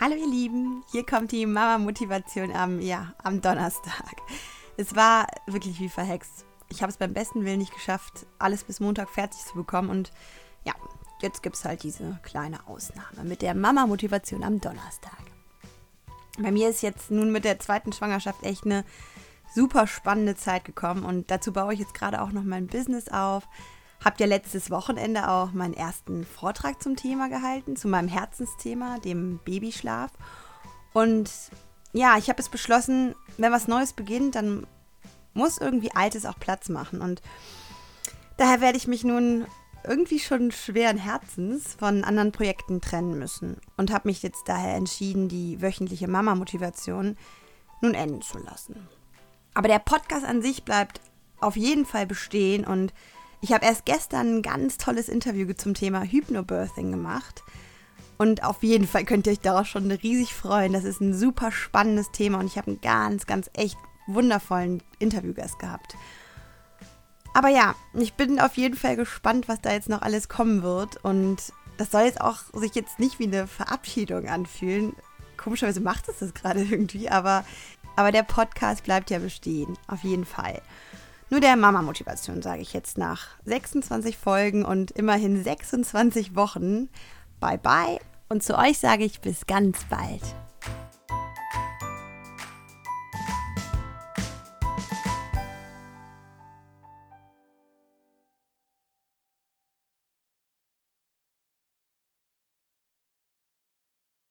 Hallo ihr Lieben, hier kommt die Mama-Motivation am, ja, am Donnerstag. Es war wirklich wie verhext. Ich habe es beim besten Willen nicht geschafft, alles bis Montag fertig zu bekommen und ja, jetzt gibt es halt diese kleine Ausnahme mit der Mama-Motivation am Donnerstag. Bei mir ist jetzt nun mit der zweiten Schwangerschaft echt eine super spannende Zeit gekommen und dazu baue ich jetzt gerade auch noch mein Business auf. Hab ja letztes Wochenende auch meinen ersten Vortrag zum Thema gehalten, zu meinem Herzensthema, dem Babyschlaf. Und ja, ich habe es beschlossen, wenn was Neues beginnt, dann muss irgendwie Altes auch Platz machen. Und daher werde ich mich nun irgendwie schon schweren Herzens von anderen Projekten trennen müssen und habe mich jetzt daher entschieden, die wöchentliche Mama-Motivation nun enden zu lassen. Aber der Podcast an sich bleibt auf jeden Fall bestehen und ich habe erst gestern ein ganz tolles Interview zum Thema Hypnobirthing gemacht. Und auf jeden Fall könnt ihr euch darauf schon riesig freuen. Das ist ein super spannendes Thema und ich habe einen ganz, ganz echt wundervollen Interviewgast gehabt. Aber ja, ich bin auf jeden Fall gespannt, was da jetzt noch alles kommen wird. Und das soll jetzt auch sich jetzt nicht wie eine Verabschiedung anfühlen. Komischerweise macht es das gerade irgendwie, aber, aber der Podcast bleibt ja bestehen. Auf jeden Fall. Nur der Mama-Motivation sage ich jetzt nach 26 Folgen und immerhin 26 Wochen. Bye bye. Und zu euch sage ich bis ganz bald.